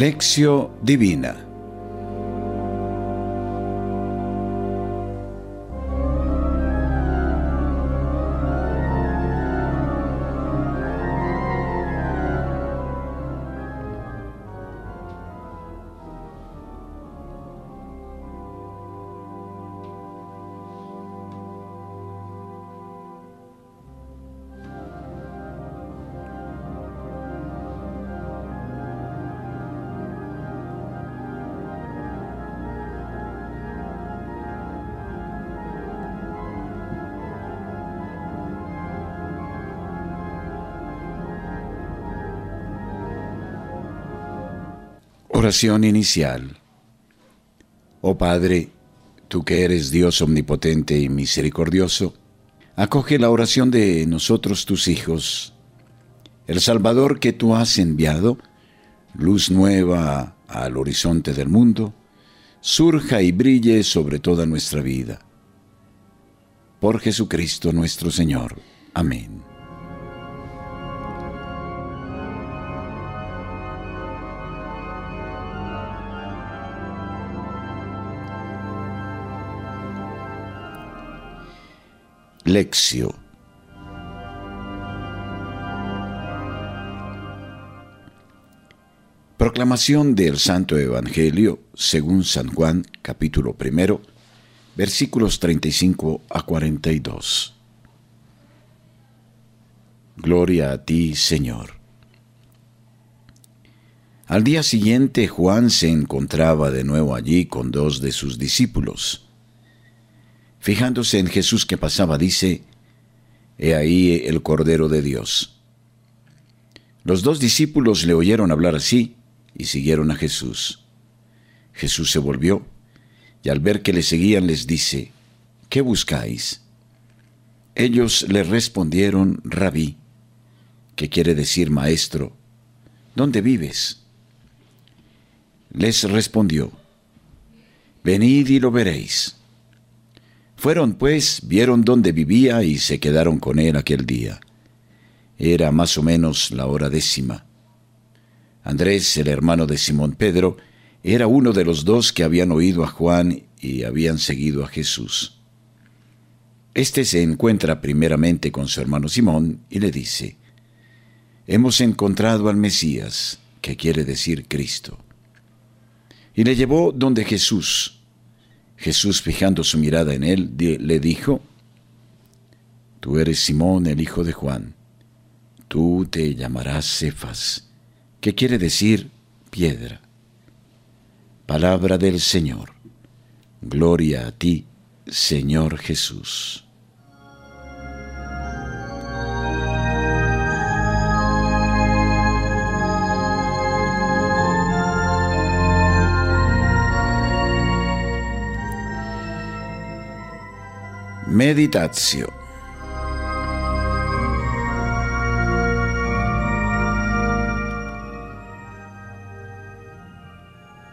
Lección Divina Oración inicial. Oh Padre, tú que eres Dios omnipotente y misericordioso, acoge la oración de nosotros tus hijos. El Salvador que tú has enviado, luz nueva al horizonte del mundo, surja y brille sobre toda nuestra vida. Por Jesucristo nuestro Señor. Amén. Lección. Proclamación del Santo Evangelio según San Juan capítulo primero versículos 35 a 42. Gloria a ti, Señor. Al día siguiente Juan se encontraba de nuevo allí con dos de sus discípulos Fijándose en Jesús que pasaba, dice, He ahí el Cordero de Dios. Los dos discípulos le oyeron hablar así y siguieron a Jesús. Jesús se volvió y al ver que le seguían les dice, ¿qué buscáis? Ellos le respondieron, Rabí, que quiere decir maestro, ¿dónde vives? Les respondió, Venid y lo veréis. Fueron pues, vieron dónde vivía y se quedaron con él aquel día. Era más o menos la hora décima. Andrés, el hermano de Simón Pedro, era uno de los dos que habían oído a Juan y habían seguido a Jesús. Este se encuentra primeramente con su hermano Simón y le dice, Hemos encontrado al Mesías, que quiere decir Cristo. Y le llevó donde Jesús, Jesús, fijando su mirada en él, le dijo, Tú eres Simón, el hijo de Juan. Tú te llamarás Cefas, que quiere decir piedra. Palabra del Señor. Gloria a ti, Señor Jesús. Meditación.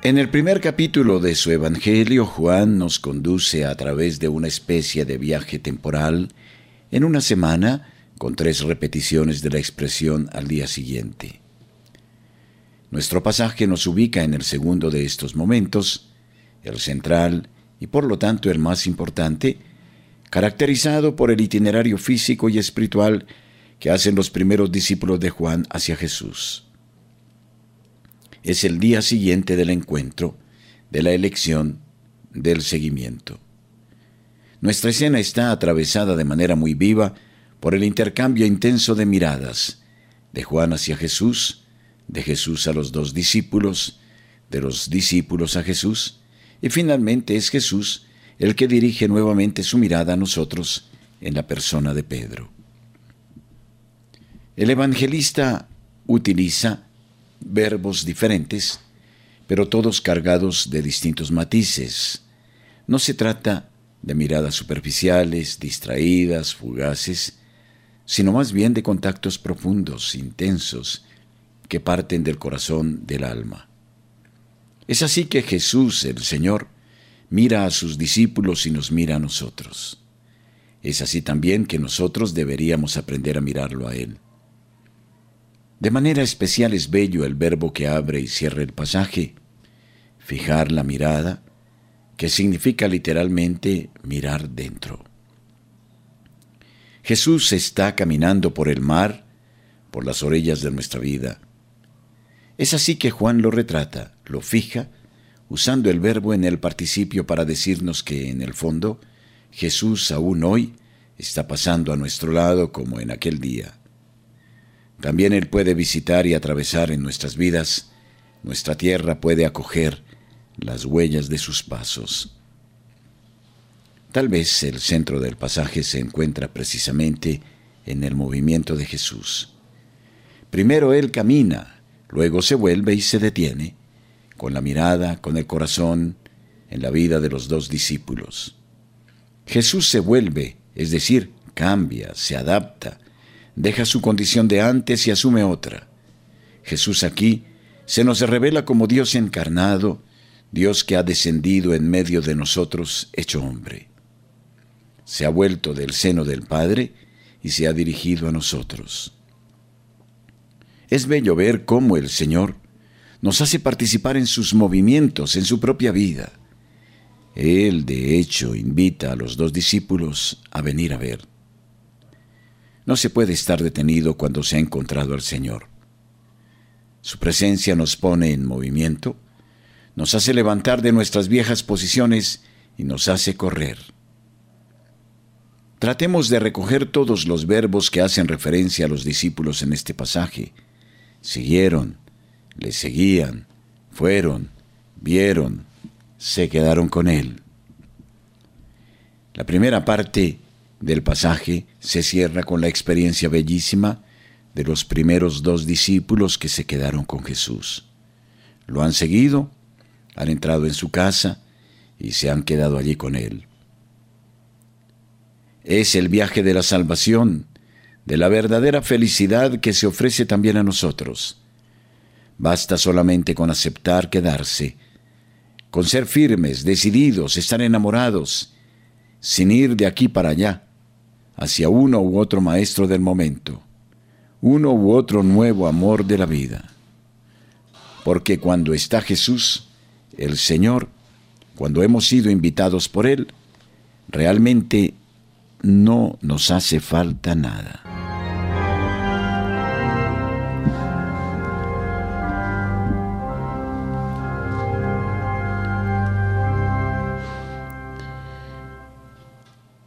En el primer capítulo de su Evangelio, Juan nos conduce a través de una especie de viaje temporal en una semana con tres repeticiones de la expresión al día siguiente. Nuestro pasaje nos ubica en el segundo de estos momentos, el central y por lo tanto el más importante, caracterizado por el itinerario físico y espiritual que hacen los primeros discípulos de Juan hacia Jesús. Es el día siguiente del encuentro, de la elección, del seguimiento. Nuestra escena está atravesada de manera muy viva por el intercambio intenso de miradas, de Juan hacia Jesús, de Jesús a los dos discípulos, de los discípulos a Jesús, y finalmente es Jesús el que dirige nuevamente su mirada a nosotros en la persona de Pedro. El evangelista utiliza verbos diferentes, pero todos cargados de distintos matices. No se trata de miradas superficiales, distraídas, fugaces, sino más bien de contactos profundos, intensos, que parten del corazón del alma. Es así que Jesús, el Señor, mira a sus discípulos y nos mira a nosotros. Es así también que nosotros deberíamos aprender a mirarlo a Él. De manera especial es bello el verbo que abre y cierra el pasaje, fijar la mirada, que significa literalmente mirar dentro. Jesús está caminando por el mar, por las orillas de nuestra vida. Es así que Juan lo retrata, lo fija, usando el verbo en el participio para decirnos que, en el fondo, Jesús aún hoy está pasando a nuestro lado como en aquel día. También Él puede visitar y atravesar en nuestras vidas, nuestra tierra puede acoger las huellas de sus pasos. Tal vez el centro del pasaje se encuentra precisamente en el movimiento de Jesús. Primero Él camina, luego se vuelve y se detiene, con la mirada, con el corazón, en la vida de los dos discípulos. Jesús se vuelve, es decir, cambia, se adapta, deja su condición de antes y asume otra. Jesús aquí se nos revela como Dios encarnado, Dios que ha descendido en medio de nosotros hecho hombre. Se ha vuelto del seno del Padre y se ha dirigido a nosotros. Es bello ver cómo el Señor nos hace participar en sus movimientos, en su propia vida. Él, de hecho, invita a los dos discípulos a venir a ver. No se puede estar detenido cuando se ha encontrado al Señor. Su presencia nos pone en movimiento, nos hace levantar de nuestras viejas posiciones y nos hace correr. Tratemos de recoger todos los verbos que hacen referencia a los discípulos en este pasaje. Siguieron, le seguían, fueron, vieron, se quedaron con él. La primera parte del pasaje se cierra con la experiencia bellísima de los primeros dos discípulos que se quedaron con Jesús. Lo han seguido, han entrado en su casa y se han quedado allí con Él. Es el viaje de la salvación, de la verdadera felicidad que se ofrece también a nosotros. Basta solamente con aceptar quedarse, con ser firmes, decididos, estar enamorados, sin ir de aquí para allá, hacia uno u otro maestro del momento, uno u otro nuevo amor de la vida. Porque cuando está Jesús, el Señor, cuando hemos sido invitados por Él, realmente no nos hace falta nada.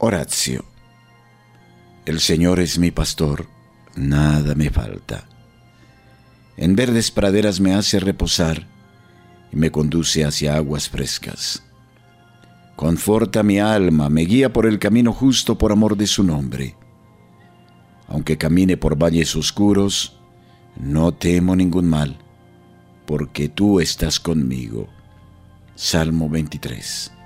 Horacio el Señor es mi pastor, nada me falta. En verdes praderas me hace reposar y me conduce hacia aguas frescas. Conforta mi alma, me guía por el camino justo por amor de su nombre. Aunque camine por valles oscuros, no temo ningún mal, porque tú estás conmigo. Salmo 23.